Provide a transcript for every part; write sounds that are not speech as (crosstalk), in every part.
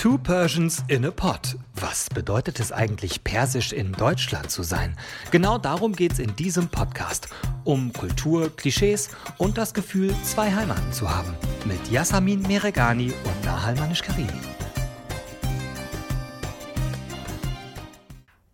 Two Persians in a Pot. Was bedeutet es eigentlich, persisch in Deutschland zu sein? Genau darum geht es in diesem Podcast. Um Kultur, Klischees und das Gefühl, zwei Heimaten zu haben. Mit Yasamin Meregani und Nahal Manish-Karimi.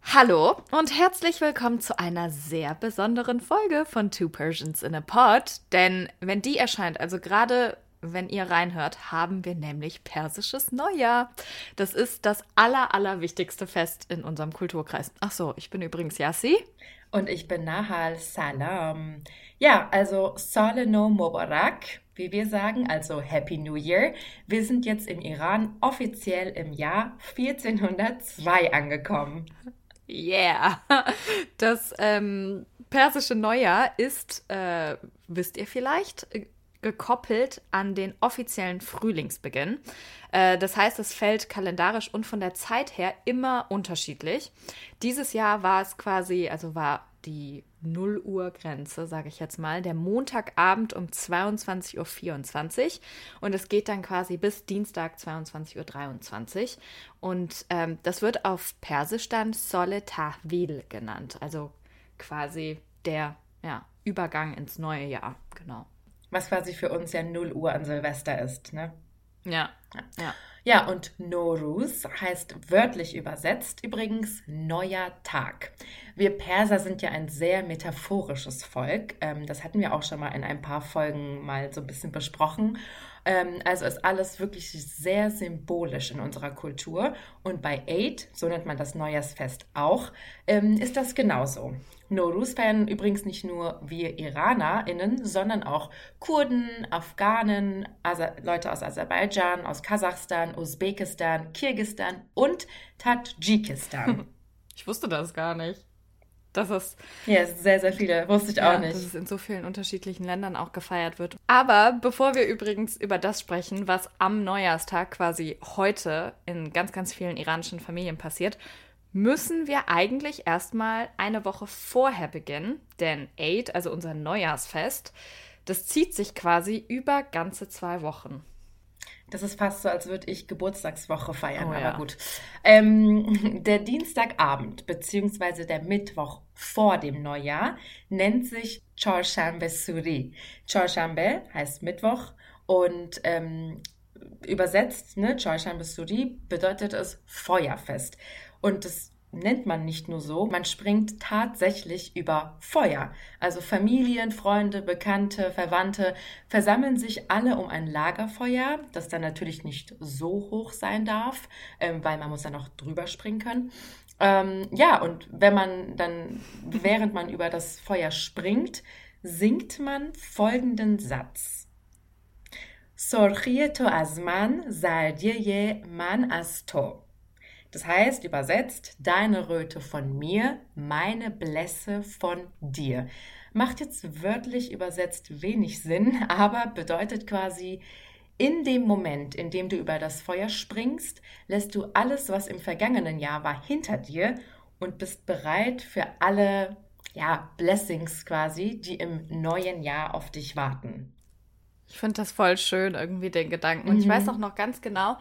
Hallo und herzlich willkommen zu einer sehr besonderen Folge von Two Persians in a Pot. Denn wenn die erscheint, also gerade wenn ihr reinhört, haben wir nämlich persisches Neujahr. Das ist das aller, allerwichtigste Fest in unserem Kulturkreis. Ach so, ich bin übrigens Yassi. Und ich bin Nahal Salam. Ja, also Saleh no Mubarak, wie wir sagen, also Happy New Year. Wir sind jetzt im Iran offiziell im Jahr 1402 angekommen. Yeah. Das ähm, persische Neujahr ist, äh, wisst ihr vielleicht, gekoppelt an den offiziellen Frühlingsbeginn. Äh, das heißt, es fällt kalendarisch und von der Zeit her immer unterschiedlich. Dieses Jahr war es quasi, also war die 0 Uhr Grenze, sage ich jetzt mal, der Montagabend um 22.24 Uhr und es geht dann quasi bis Dienstag 22.23 Uhr und ähm, das wird auf Persisch dann Sole Tahwil genannt, also quasi der ja, Übergang ins neue Jahr, genau. Was quasi für uns ja 0 Uhr an Silvester ist, ne? Ja. Ja, ja und Noruz heißt wörtlich übersetzt übrigens neuer Tag. Wir Perser sind ja ein sehr metaphorisches Volk. Ähm, das hatten wir auch schon mal in ein paar Folgen mal so ein bisschen besprochen. Ähm, also ist alles wirklich sehr symbolisch in unserer Kultur. Und bei Eid, so nennt man das Neujahrsfest auch, ähm, ist das genauso. Norus feiern übrigens nicht nur wir IranerInnen, sondern auch Kurden, Afghanen, Aser Leute aus Aserbaidschan, aus Kasachstan, Usbekistan, Kirgistan und Tadschikistan. (laughs) Ich wusste das gar nicht. Das ist. Ja, es sind sehr, sehr viele. Wusste ich ja, auch nicht. Dass es in so vielen unterschiedlichen Ländern auch gefeiert wird. Aber bevor wir übrigens über das sprechen, was am Neujahrstag quasi heute in ganz, ganz vielen iranischen Familien passiert, müssen wir eigentlich erstmal eine Woche vorher beginnen. Denn Eid, also unser Neujahrsfest, das zieht sich quasi über ganze zwei Wochen. Das ist fast so, als würde ich Geburtstagswoche feiern, oh, aber ja. gut. Ähm, (laughs) der Dienstagabend beziehungsweise der Mittwoch vor dem Neujahr nennt sich Chorshambe Suri. Chorshambe heißt Mittwoch und ähm, übersetzt, ne, Chorshambe Suri bedeutet es Feuerfest. Und das nennt man nicht nur so, man springt tatsächlich über Feuer. Also Familien, Freunde, Bekannte, Verwandte versammeln sich alle um ein Lagerfeuer, das dann natürlich nicht so hoch sein darf, ähm, weil man muss dann noch drüber springen können. Ähm, ja, und wenn man dann, während man über das Feuer springt, singt man folgenden Satz. Sorchie to az man, man as to. Das heißt, übersetzt, deine Röte von mir, meine Blässe von dir. Macht jetzt wörtlich übersetzt wenig Sinn, (laughs) aber bedeutet quasi, in dem Moment, in dem du über das Feuer springst, lässt du alles, was im vergangenen Jahr war, hinter dir und bist bereit für alle ja, Blessings quasi, die im neuen Jahr auf dich warten. Ich finde das voll schön, irgendwie den Gedanken. Und mhm. ich weiß auch noch ganz genau,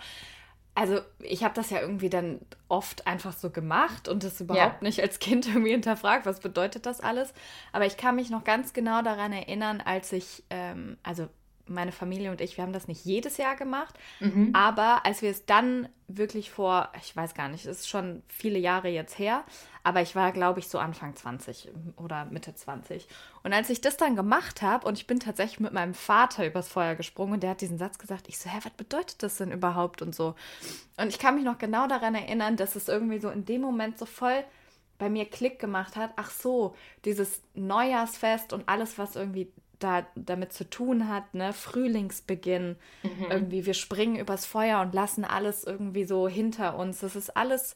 also ich habe das ja irgendwie dann oft einfach so gemacht und das überhaupt ja. nicht als Kind (laughs) irgendwie hinterfragt, was bedeutet das alles. Aber ich kann mich noch ganz genau daran erinnern, als ich, ähm, also meine Familie und ich, wir haben das nicht jedes Jahr gemacht, mhm. aber als wir es dann wirklich vor, ich weiß gar nicht, es ist schon viele Jahre jetzt her, aber ich war, glaube ich, so Anfang 20 oder Mitte 20. Und als ich das dann gemacht habe und ich bin tatsächlich mit meinem Vater übers Feuer gesprungen und der hat diesen Satz gesagt, ich so, hä, was bedeutet das denn überhaupt und so. Und ich kann mich noch genau daran erinnern, dass es irgendwie so in dem Moment so voll bei mir Klick gemacht hat. Ach so, dieses Neujahrsfest und alles, was irgendwie da damit zu tun hat, ne, Frühlingsbeginn, mhm. irgendwie, wir springen übers Feuer und lassen alles irgendwie so hinter uns. Das ist alles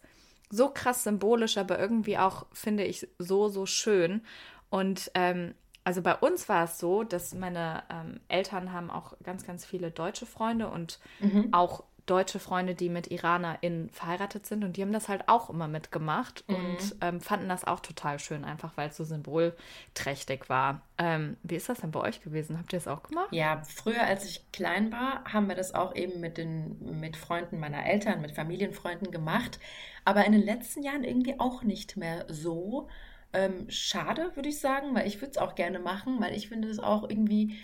so krass symbolisch, aber irgendwie auch, finde ich, so, so schön. Und ähm, also bei uns war es so, dass meine ähm, Eltern haben auch ganz, ganz viele deutsche Freunde und mhm. auch deutsche Freunde, die mit IranerInnen verheiratet sind und die haben das halt auch immer mitgemacht mhm. und ähm, fanden das auch total schön, einfach weil es so symbolträchtig war. Ähm, wie ist das denn bei euch gewesen? Habt ihr das auch gemacht? Ja, früher, als ich klein war, haben wir das auch eben mit den mit Freunden meiner Eltern, mit Familienfreunden gemacht. Aber in den letzten Jahren irgendwie auch nicht mehr so. Ähm, schade, würde ich sagen, weil ich würde es auch gerne machen, weil ich finde es auch irgendwie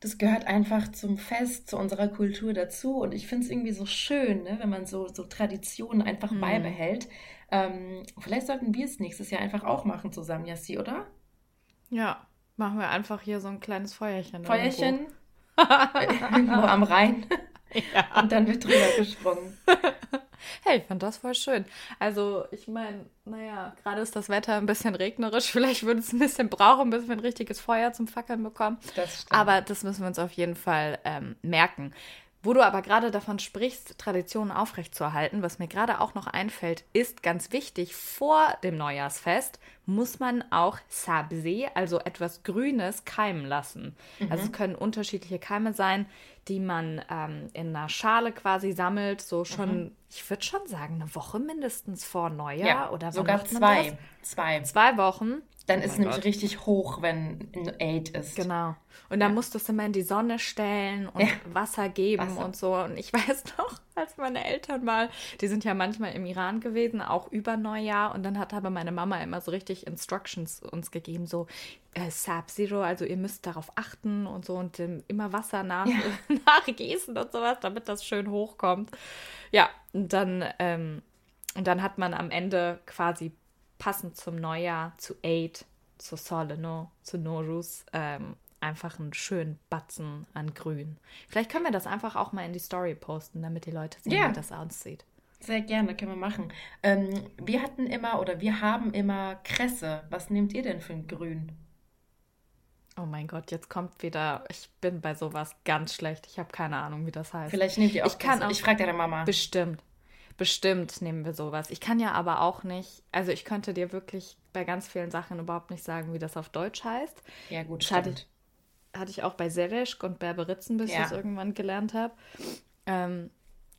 das gehört einfach zum Fest, zu unserer Kultur dazu. Und ich finde es irgendwie so schön, ne, wenn man so, so Traditionen einfach mhm. beibehält. Ähm, vielleicht sollten wir es nächstes Jahr einfach auch machen zusammen, Jassi, oder? Ja, machen wir einfach hier so ein kleines Feuerchen. Feuerchen irgendwo (laughs) am Rhein. (laughs) Ja. Und dann wird drüber gesprungen. (laughs) Hey, ich fand das voll schön. Also, ich meine, naja, gerade ist das Wetter ein bisschen regnerisch. (laughs) Vielleicht würde es ein bisschen brauchen, bis wir ein richtiges Feuer zum Fackeln bekommen. Das stimmt. Aber das müssen wir uns auf jeden Fall ähm, merken. Wo du aber gerade davon sprichst, Traditionen aufrechtzuerhalten, was mir gerade auch noch einfällt, ist ganz wichtig, vor dem Neujahrsfest muss man auch Sabse, also etwas Grünes, keimen lassen. Mhm. Also es können unterschiedliche Keime sein, die man ähm, in einer Schale quasi sammelt, so schon, mhm. ich würde schon sagen, eine Woche mindestens vor Neujahr ja, oder sogar zwei. Zwei. Zwei Wochen. Dann oh ist es nämlich Gott. richtig hoch, wenn ein Aid ist. Genau. Und dann ja. musst du es immer in die Sonne stellen und ja. Wasser geben Wasser. und so. Und ich (laughs) weiß noch, als meine Eltern mal, die sind ja manchmal im Iran gewesen, auch über Neujahr. Und dann hat aber meine Mama immer so richtig Instructions uns gegeben, so äh, Sub-Zero, also ihr müsst darauf achten und so und ähm, immer Wasser nach, ja. (laughs) nachgießen und sowas, damit das schön hochkommt. Ja, und dann, ähm, und dann hat man am Ende quasi passend zum Neujahr, zu Aid, zu Soleno, zu Norus, ähm, einfach einen schönen Batzen an Grün. Vielleicht können wir das einfach auch mal in die Story posten, damit die Leute sehen, ja. wie das aussieht. Sehr gerne, können wir machen. Ähm, wir hatten immer oder wir haben immer Kresse. Was nehmt ihr denn für ein Grün? Oh mein Gott, jetzt kommt wieder. Ich bin bei sowas ganz schlecht. Ich habe keine Ahnung, wie das heißt. Vielleicht nehmt ihr auch. Ich kann auch, Ich frage deine Mama. Bestimmt. Bestimmt nehmen wir sowas. Ich kann ja aber auch nicht, also ich könnte dir wirklich bei ganz vielen Sachen überhaupt nicht sagen, wie das auf Deutsch heißt. Ja, gut, stimmt. Hatte ich, auch bei Sereschk und Berberitzen, bis ja. ich es irgendwann gelernt habe. Ähm,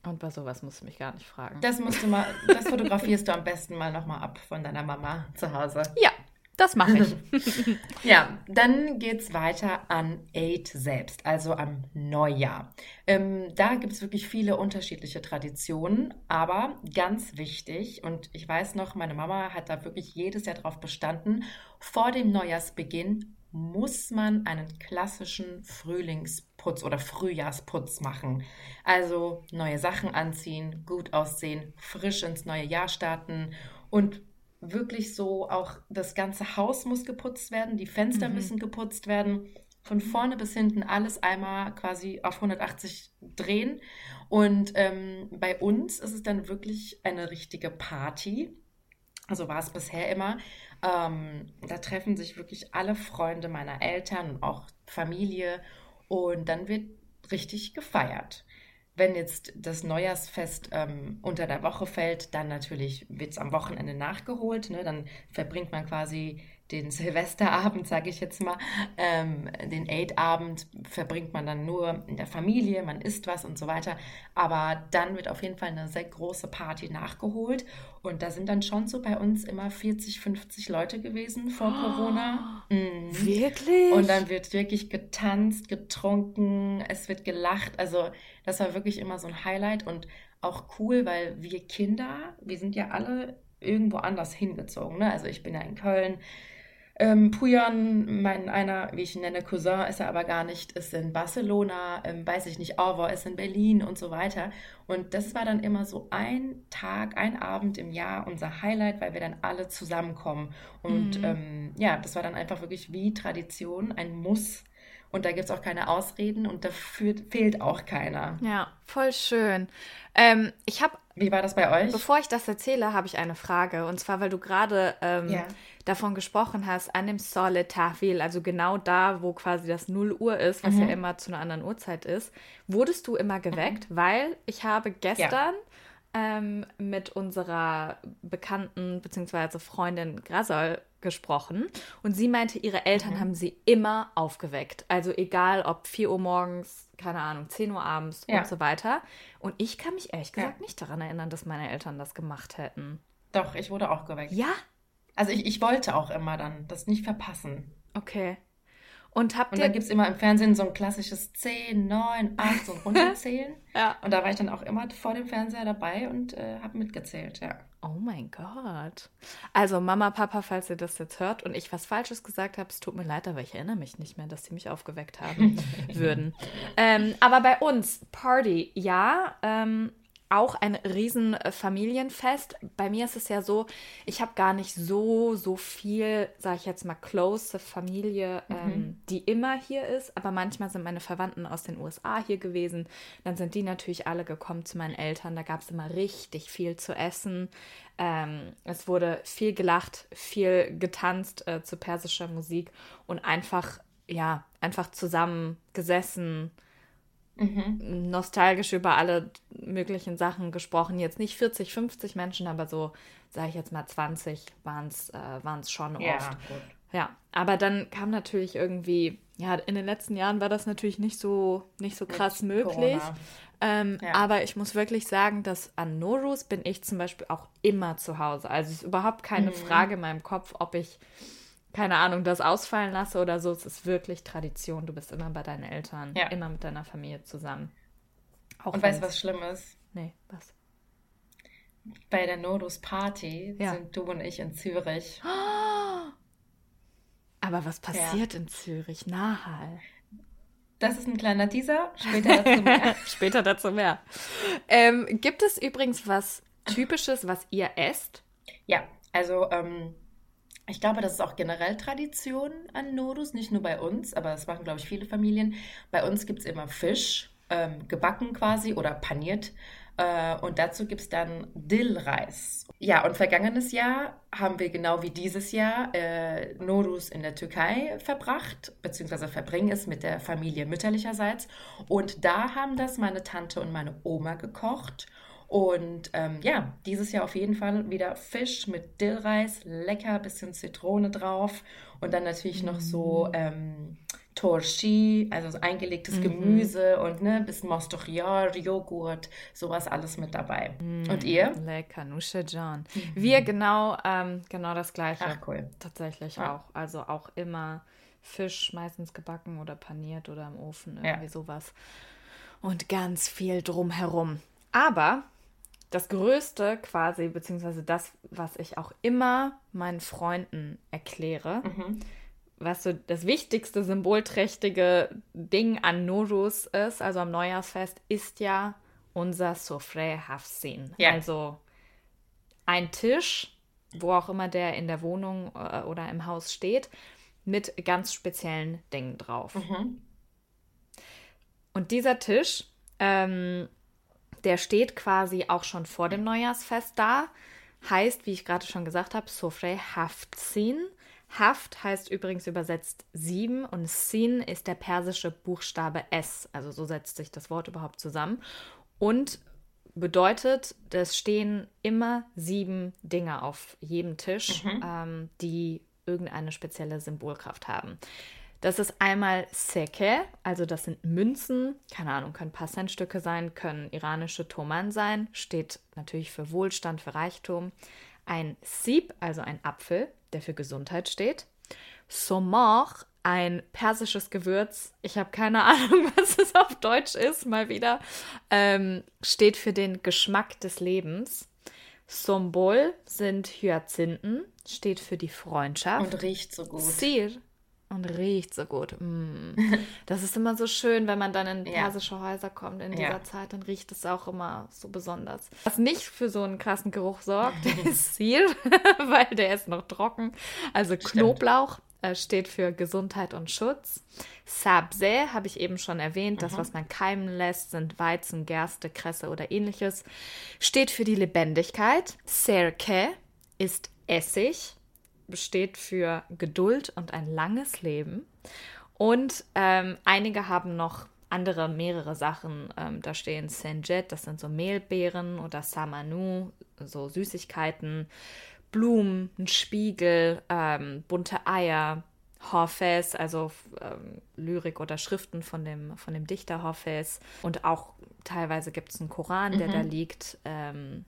und bei sowas musst du mich gar nicht fragen. Das musst du mal, das fotografierst du am besten mal nochmal ab von deiner Mama zu Hause. Ja, das mache ich. (laughs) ja, dann geht es weiter an Eid selbst, also am Neujahr. Ähm, da gibt es wirklich viele unterschiedliche Traditionen, aber ganz wichtig, und ich weiß noch, meine Mama hat da wirklich jedes Jahr drauf bestanden, vor dem Neujahrsbeginn muss man einen klassischen Frühlingsputz oder Frühjahrsputz machen. Also neue Sachen anziehen, gut aussehen, frisch ins neue Jahr starten und wirklich so auch das ganze Haus muss geputzt werden, die Fenster mhm. müssen geputzt werden, von vorne bis hinten alles einmal quasi auf 180 drehen. Und ähm, bei uns ist es dann wirklich eine richtige Party. Also war es bisher immer. Ähm, da treffen sich wirklich alle Freunde meiner Eltern und auch Familie. Und dann wird richtig gefeiert. Wenn jetzt das Neujahrsfest ähm, unter der Woche fällt, dann natürlich wird es am Wochenende nachgeholt. Ne? Dann verbringt man quasi den Silvesterabend, sage ich jetzt mal, ähm, den Aid-Abend verbringt man dann nur in der Familie, man isst was und so weiter. Aber dann wird auf jeden Fall eine sehr große Party nachgeholt. Und da sind dann schon so bei uns immer 40, 50 Leute gewesen vor oh, Corona. Mhm. (gasps) Wirklich? Und dann wird wirklich getanzt, getrunken, es wird gelacht. Also das war wirklich immer so ein Highlight und auch cool, weil wir Kinder, wir sind ja alle irgendwo anders hingezogen. Ne? Also ich bin ja in Köln, ähm, Pujan, mein einer, wie ich ihn nenne, Cousin ist er aber gar nicht, ist in Barcelona, ähm, weiß ich nicht, Orwo ist in Berlin und so weiter. Und das war dann immer so ein Tag, ein Abend im Jahr unser Highlight, weil wir dann alle zusammenkommen. Und mhm. ähm, ja, das war dann einfach wirklich wie Tradition, ein Muss. Und da gibt es auch keine Ausreden und da fehlt auch keiner. Ja, voll schön. Ähm, ich habe wie war das bei euch? Bevor ich das erzähle, habe ich eine Frage. Und zwar, weil du gerade ähm, ja. davon gesprochen hast, an dem Sole Tafel, also genau da, wo quasi das 0 Uhr ist, was mhm. ja immer zu einer anderen Uhrzeit ist. Wurdest du immer geweckt? Mhm. Weil ich habe gestern ja. ähm, mit unserer Bekannten bzw. Freundin Grasol gesprochen und sie meinte, ihre Eltern mhm. haben sie immer aufgeweckt. Also egal ob 4 Uhr morgens, keine Ahnung, 10 Uhr abends ja. und so weiter. Und ich kann mich ehrlich gesagt ja. nicht daran erinnern, dass meine Eltern das gemacht hätten. Doch, ich wurde auch geweckt. Ja? Also ich, ich wollte auch immer dann das nicht verpassen. Okay. Und habt Und dann gibt es immer im Fernsehen so ein klassisches 10, 9, 8, so ein (laughs) Runterzählen. ja. Und da war ich dann auch immer vor dem Fernseher dabei und äh, habe mitgezählt, ja. Oh mein Gott. Also Mama, Papa, falls ihr das jetzt hört und ich was Falsches gesagt habe, es tut mir leid, aber ich erinnere mich nicht mehr, dass sie mich aufgeweckt haben (laughs) würden. Ähm, aber bei uns, Party, ja. Ähm, auch ein riesen Familienfest. Bei mir ist es ja so, ich habe gar nicht so, so viel, sage ich jetzt mal, close Familie, mhm. ähm, die immer hier ist. Aber manchmal sind meine Verwandten aus den USA hier gewesen. Dann sind die natürlich alle gekommen zu meinen Eltern. Da gab es immer richtig viel zu essen. Ähm, es wurde viel gelacht, viel getanzt äh, zu persischer Musik und einfach, ja, einfach zusammen gesessen mhm. nostalgisch über alle möglichen Sachen gesprochen. Jetzt nicht 40, 50 Menschen, aber so, sage ich jetzt mal 20 waren es äh, schon ja, oft. Gut. Ja, aber dann kam natürlich irgendwie, ja, in den letzten Jahren war das natürlich nicht so, nicht so krass Mit möglich. Ähm, ja. Aber ich muss wirklich sagen, dass an Norus bin ich zum Beispiel auch immer zu Hause. Also es ist überhaupt keine mhm. Frage in meinem Kopf, ob ich keine Ahnung, das ausfallen lasse oder so. Es ist wirklich Tradition. Du bist immer bei deinen Eltern, ja. immer mit deiner Familie zusammen. Auch Und weißt du, was schlimm ist? Nee, was? Bei der Nodus Party ja. sind du und ich in Zürich. (gasps) Aber was passiert ja. in Zürich? Nahal. Das ist ein kleiner Teaser. Später dazu mehr. (laughs) Später dazu mehr. Ähm, gibt es übrigens was Typisches, was ihr esst? Ja, also ähm, ich glaube, das ist auch generell Tradition an Nodus, nicht nur bei uns, aber das machen, glaube ich, viele Familien. Bei uns gibt es immer Fisch, ähm, gebacken quasi oder paniert. Äh, und dazu gibt es dann Dillreis. Ja, und vergangenes Jahr haben wir genau wie dieses Jahr äh, Nodus in der Türkei verbracht, beziehungsweise verbringen es mit der Familie mütterlicherseits. Und da haben das meine Tante und meine Oma gekocht. Und ähm, ja, dieses Jahr auf jeden Fall wieder Fisch mit Dillreis, lecker, bisschen Zitrone drauf und dann natürlich noch so mm. ähm, Torshi, also so eingelegtes mhm. Gemüse und ne, bisschen Mostochiar, Joghurt, sowas alles mit dabei. Mhm. Und ihr? Lecker, Nusche John. Mhm. Wir genau, ähm, genau das gleiche. Ach cool. Tatsächlich ja. auch. Also auch immer Fisch, meistens gebacken oder paniert oder im Ofen, irgendwie ja. sowas. Und ganz viel drumherum. Aber das Größte quasi, beziehungsweise das, was ich auch immer meinen Freunden erkläre, mhm. was so das wichtigste symbolträchtige Ding an Norus ist, also am Neujahrsfest, ist ja unser Sofre Hafsin. Ja. Also ein Tisch, wo auch immer der in der Wohnung äh, oder im Haus steht, mit ganz speziellen Dingen drauf. Mhm. Und dieser Tisch ähm, der steht quasi auch schon vor dem Neujahrsfest da. Heißt, wie ich gerade schon gesagt habe, Sofre Haftzin. Haft heißt übrigens übersetzt sieben und Sin ist der persische Buchstabe S. Also so setzt sich das Wort überhaupt zusammen. Und bedeutet, es stehen immer sieben Dinge auf jedem Tisch, mhm. ähm, die irgendeine spezielle Symbolkraft haben. Das ist einmal Seke, also das sind Münzen, keine Ahnung, können ein paar Centstücke sein, können iranische Toman sein, steht natürlich für Wohlstand, für Reichtum. Ein Sieb, also ein Apfel, der für Gesundheit steht. Somor, ein persisches Gewürz, ich habe keine (laughs) Ahnung, was es auf Deutsch ist, mal wieder, ähm, steht für den Geschmack des Lebens. Sombol sind Hyazinthen, steht für die Freundschaft. Und riecht so gut. Sir und riecht so gut. Mm. (laughs) Das ist immer so schön, wenn man dann in persische ja. Häuser kommt in dieser ja. Zeit, dann riecht es auch immer so besonders. Was nicht für so einen krassen Geruch sorgt, (laughs) ist Ziel, (laughs) weil der ist noch trocken. Also Knoblauch äh, steht für Gesundheit und Schutz. Sabse habe ich eben schon erwähnt, das, mhm. was man keimen lässt, sind Weizen, Gerste, Kresse oder ähnliches. Steht für die Lebendigkeit. Serke ist Essig steht für Geduld und ein langes Leben. Und ähm, einige haben noch andere mehrere Sachen. Ähm, da stehen Senjet, das sind so Mehlbeeren, oder Samanu, so Süßigkeiten, Blumen, ein Spiegel, ähm, bunte Eier, Horfes, also ähm, Lyrik oder Schriften von dem, von dem Dichter Horfes. Und auch teilweise gibt es einen Koran, der mhm. da liegt. Ähm,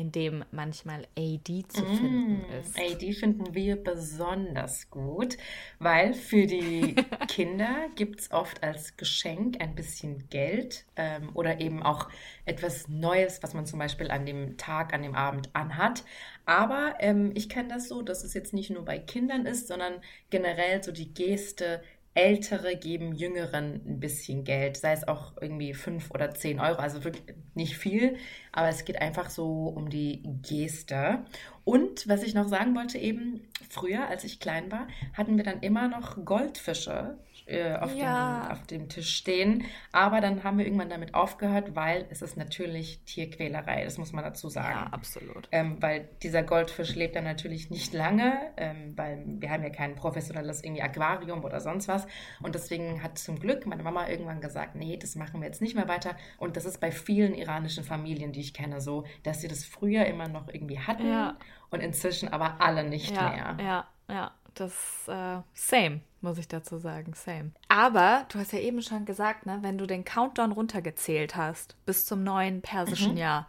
in dem manchmal AD zu mm, finden ist. AD finden wir besonders gut, weil für die (laughs) Kinder gibt es oft als Geschenk ein bisschen Geld ähm, oder eben auch etwas Neues, was man zum Beispiel an dem Tag, an dem Abend anhat. Aber ähm, ich kenne das so, dass es jetzt nicht nur bei Kindern ist, sondern generell so die Geste, Ältere geben Jüngeren ein bisschen Geld, sei es auch irgendwie fünf oder zehn Euro, also wirklich nicht viel, aber es geht einfach so um die Geste. Und was ich noch sagen wollte, eben früher, als ich klein war, hatten wir dann immer noch Goldfische äh, auf, ja. dem, auf dem Tisch stehen. Aber dann haben wir irgendwann damit aufgehört, weil es ist natürlich Tierquälerei, das muss man dazu sagen. Ja, absolut. Ähm, weil dieser Goldfisch lebt dann natürlich nicht lange, ähm, weil wir haben ja kein professionelles irgendwie Aquarium oder sonst was. Und deswegen hat zum Glück meine Mama irgendwann gesagt, nee, das machen wir jetzt nicht mehr weiter. Und das ist bei vielen iranischen Familien, die ich kenne, so, dass sie das früher immer noch irgendwie hatten ja. und inzwischen aber alle nicht ja, mehr. Ja, ja, das äh, same muss ich dazu sagen. Same. Aber du hast ja eben schon gesagt, ne, wenn du den Countdown runtergezählt hast bis zum neuen persischen mhm. Jahr,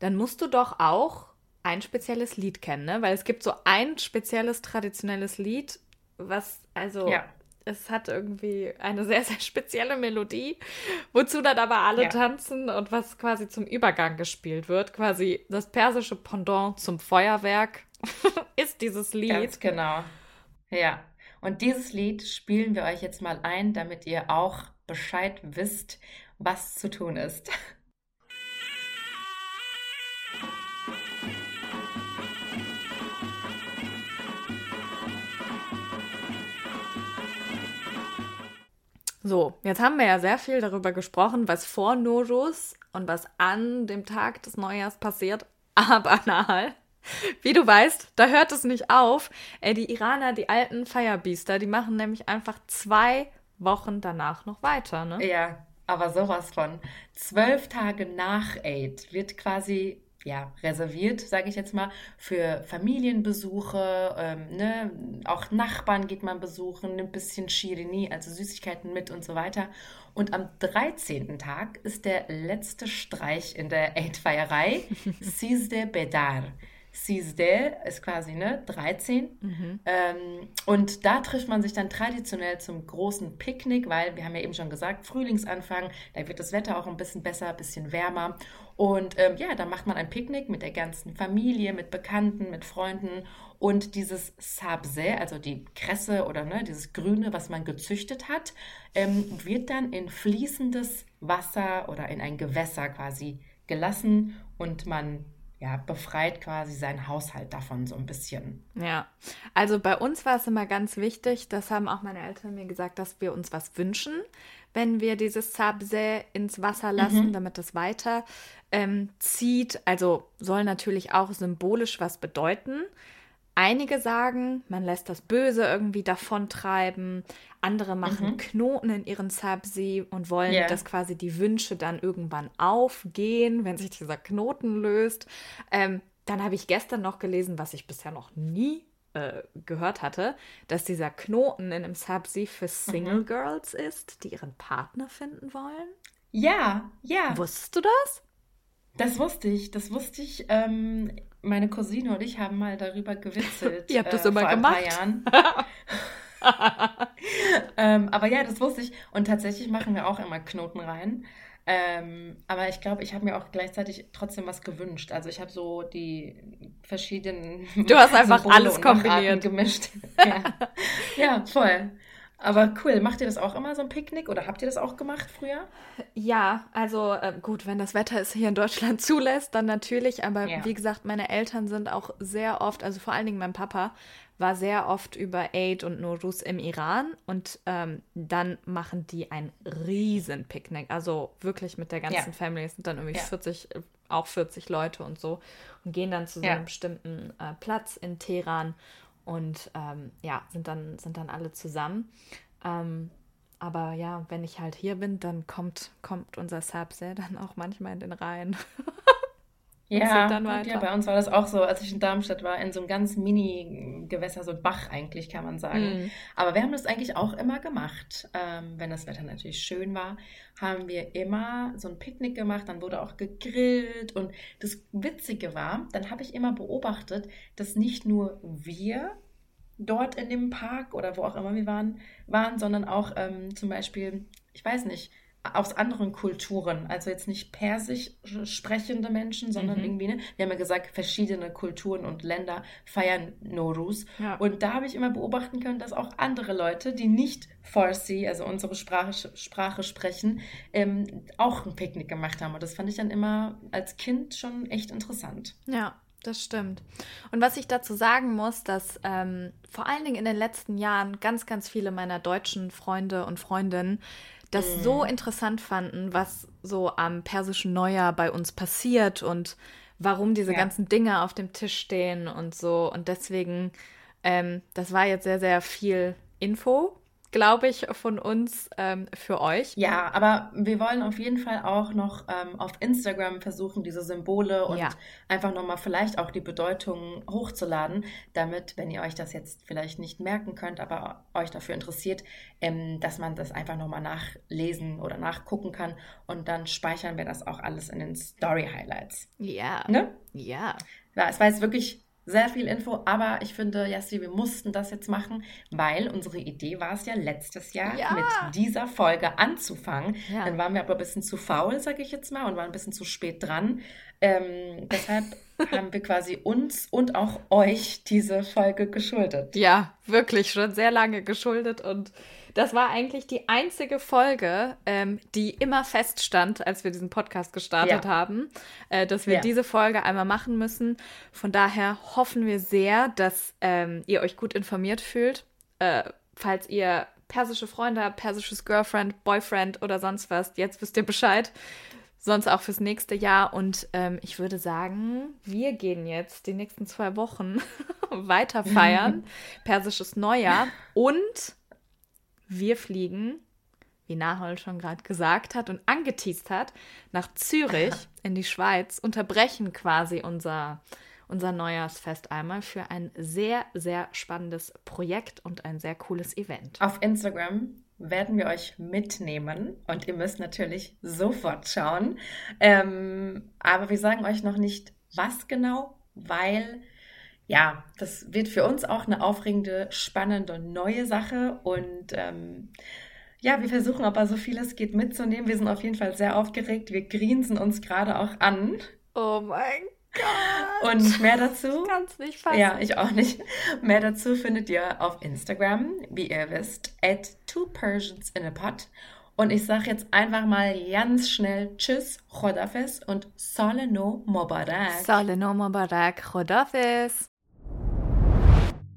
dann musst du doch auch ein spezielles Lied kennen, ne? Weil es gibt so ein spezielles traditionelles Lied, was also ja. es hat irgendwie eine sehr sehr spezielle Melodie, wozu dann aber alle ja. tanzen und was quasi zum Übergang gespielt wird, quasi das persische Pendant zum Feuerwerk (laughs) ist dieses Lied. Ganz genau. Ja. Und dieses Lied spielen wir euch jetzt mal ein, damit ihr auch Bescheid wisst, was zu tun ist. So, jetzt haben wir ja sehr viel darüber gesprochen, was vor Norus und was an dem Tag des Neujahrs passiert. (laughs) Aber Nahal, wie du weißt, da hört es nicht auf. Ey, die Iraner, die alten Firebeaster, die machen nämlich einfach zwei Wochen danach noch weiter, ne? Ja, aber sowas von. Zwölf Tage nach Aid wird quasi ja, reserviert, sage ich jetzt mal, für Familienbesuche, ähm, ne? auch Nachbarn geht man besuchen, nimmt ein bisschen Shirini, also Süßigkeiten mit und so weiter. Und am 13. Tag ist der letzte Streich in der Eid-Feierei, (laughs) Sizde Bedar. Sizde ist quasi ne, 13. Mhm. Ähm, und da trifft man sich dann traditionell zum großen Picknick, weil wir haben ja eben schon gesagt, Frühlingsanfang, da wird das Wetter auch ein bisschen besser, ein bisschen wärmer. Und ähm, ja, da macht man ein Picknick mit der ganzen Familie, mit Bekannten, mit Freunden. Und dieses Sabse, also die Kresse oder ne, dieses Grüne, was man gezüchtet hat, ähm, wird dann in fließendes Wasser oder in ein Gewässer quasi gelassen und man ja, befreit quasi seinen Haushalt davon so ein bisschen. Ja, also bei uns war es immer ganz wichtig, das haben auch meine Eltern mir gesagt, dass wir uns was wünschen, wenn wir dieses Sabse ins Wasser lassen, mhm. damit es weiter ähm, zieht. Also soll natürlich auch symbolisch was bedeuten. Einige sagen, man lässt das Böse irgendwie davontreiben. Andere machen mhm. Knoten in ihren Sabsi und wollen, yeah. dass quasi die Wünsche dann irgendwann aufgehen, wenn sich dieser Knoten löst. Ähm, dann habe ich gestern noch gelesen, was ich bisher noch nie äh, gehört hatte, dass dieser Knoten in einem Sabsi für Single mhm. Girls ist, die ihren Partner finden wollen. Ja, ja. Wusstest du das? Das wusste ich, das wusste ich. Ähm, meine Cousine und ich haben mal darüber gewitzelt. (laughs) Ihr habt das äh, immer vor gemacht. Ein paar Jahren. (laughs) (laughs) ähm, aber ja, das wusste ich. Und tatsächlich machen wir auch immer Knoten rein. Ähm, aber ich glaube, ich habe mir auch gleichzeitig trotzdem was gewünscht. Also ich habe so die verschiedenen. Du hast einfach alles kombiniert. Gemischt. ja. ja, voll. Aber cool, macht ihr das auch immer so ein Picknick oder habt ihr das auch gemacht früher? Ja, also äh, gut, wenn das Wetter es hier in Deutschland (laughs) zulässt, dann natürlich. Aber ja. wie gesagt, meine Eltern sind auch sehr oft, also vor allen Dingen mein Papa, war sehr oft über Aid und Nuruz im Iran und ähm, dann machen die ein riesen Picknick. Also wirklich mit der ganzen ja. Family. Es sind dann irgendwie ja. 40, auch 40 Leute und so und gehen dann zu so einem bestimmten äh, Platz in Teheran und ähm, ja, sind dann, sind dann alle zusammen. Ähm, aber ja, wenn ich halt hier bin, dann kommt, kommt unser Sabse dann auch manchmal in den Rhein. (laughs) Ja, ja, bei uns war das auch so, als ich in Darmstadt war, in so einem ganz Mini-Gewässer, so ein Bach eigentlich, kann man sagen. Mm. Aber wir haben das eigentlich auch immer gemacht. Ähm, wenn das Wetter natürlich schön war, haben wir immer so ein Picknick gemacht, dann wurde auch gegrillt. Und das Witzige war, dann habe ich immer beobachtet, dass nicht nur wir dort in dem Park oder wo auch immer wir waren, waren sondern auch ähm, zum Beispiel, ich weiß nicht, aus anderen Kulturen, also jetzt nicht persisch sprechende Menschen, sondern mhm. irgendwie, ne? wir haben ja gesagt, verschiedene Kulturen und Länder feiern Norus. Ja. Und da habe ich immer beobachten können, dass auch andere Leute, die nicht Farsi, also unsere Sprache, Sprache sprechen, ähm, auch ein Picknick gemacht haben. Und das fand ich dann immer als Kind schon echt interessant. Ja, das stimmt. Und was ich dazu sagen muss, dass ähm, vor allen Dingen in den letzten Jahren ganz, ganz viele meiner deutschen Freunde und Freundinnen das mhm. so interessant fanden, was so am persischen Neujahr bei uns passiert und warum diese ja. ganzen Dinge auf dem Tisch stehen und so. Und deswegen, ähm, das war jetzt sehr, sehr viel Info glaube ich, von uns ähm, für euch. Ja, aber wir wollen auf jeden Fall auch noch ähm, auf Instagram versuchen, diese Symbole und ja. einfach nochmal vielleicht auch die Bedeutung hochzuladen, damit, wenn ihr euch das jetzt vielleicht nicht merken könnt, aber euch dafür interessiert, ähm, dass man das einfach nochmal nachlesen oder nachgucken kann und dann speichern wir das auch alles in den Story Highlights. Ja. Ne? Ja. Ja, es war jetzt wirklich sehr viel Info, aber ich finde, Jassi, wir mussten das jetzt machen, weil unsere Idee war es ja letztes Jahr ja. mit dieser Folge anzufangen. Ja. Dann waren wir aber ein bisschen zu faul, sage ich jetzt mal, und waren ein bisschen zu spät dran. Ähm, deshalb (laughs) haben wir quasi uns und auch euch diese Folge geschuldet. Ja, wirklich schon sehr lange geschuldet und das war eigentlich die einzige Folge, ähm, die immer feststand, als wir diesen Podcast gestartet ja. haben, äh, dass wir ja. diese Folge einmal machen müssen. Von daher hoffen wir sehr, dass ähm, ihr euch gut informiert fühlt. Äh, falls ihr persische Freunde habt, persisches Girlfriend, Boyfriend oder sonst was, jetzt wisst ihr Bescheid. Sonst auch fürs nächste Jahr. Und ähm, ich würde sagen, wir gehen jetzt die nächsten zwei Wochen (laughs) weiter feiern. (laughs) Persisches Neujahr. Und wir fliegen, wie Nahol schon gerade gesagt hat und angeteased hat, nach Zürich (laughs) in die Schweiz, unterbrechen quasi unser, unser Neujahrsfest einmal für ein sehr, sehr spannendes Projekt und ein sehr cooles Event. Auf Instagram werden wir euch mitnehmen und ihr müsst natürlich sofort schauen. Ähm, aber wir sagen euch noch nicht, was genau, weil ja, das wird für uns auch eine aufregende, spannende, neue Sache. Und ähm, ja, wir versuchen aber so viel es geht mitzunehmen. Wir sind auf jeden Fall sehr aufgeregt. Wir grinsen uns gerade auch an. Oh mein Gott. Und mehr dazu. Ich kann es nicht fassen. Ja, ich auch nicht. Mehr dazu findet ihr auf Instagram, wie ihr wisst, at two Persians in a pot. Und ich sage jetzt einfach mal ganz schnell Tschüss, Chodafes und Saleno Mobarak. Saleno Mobarak, Chodafes.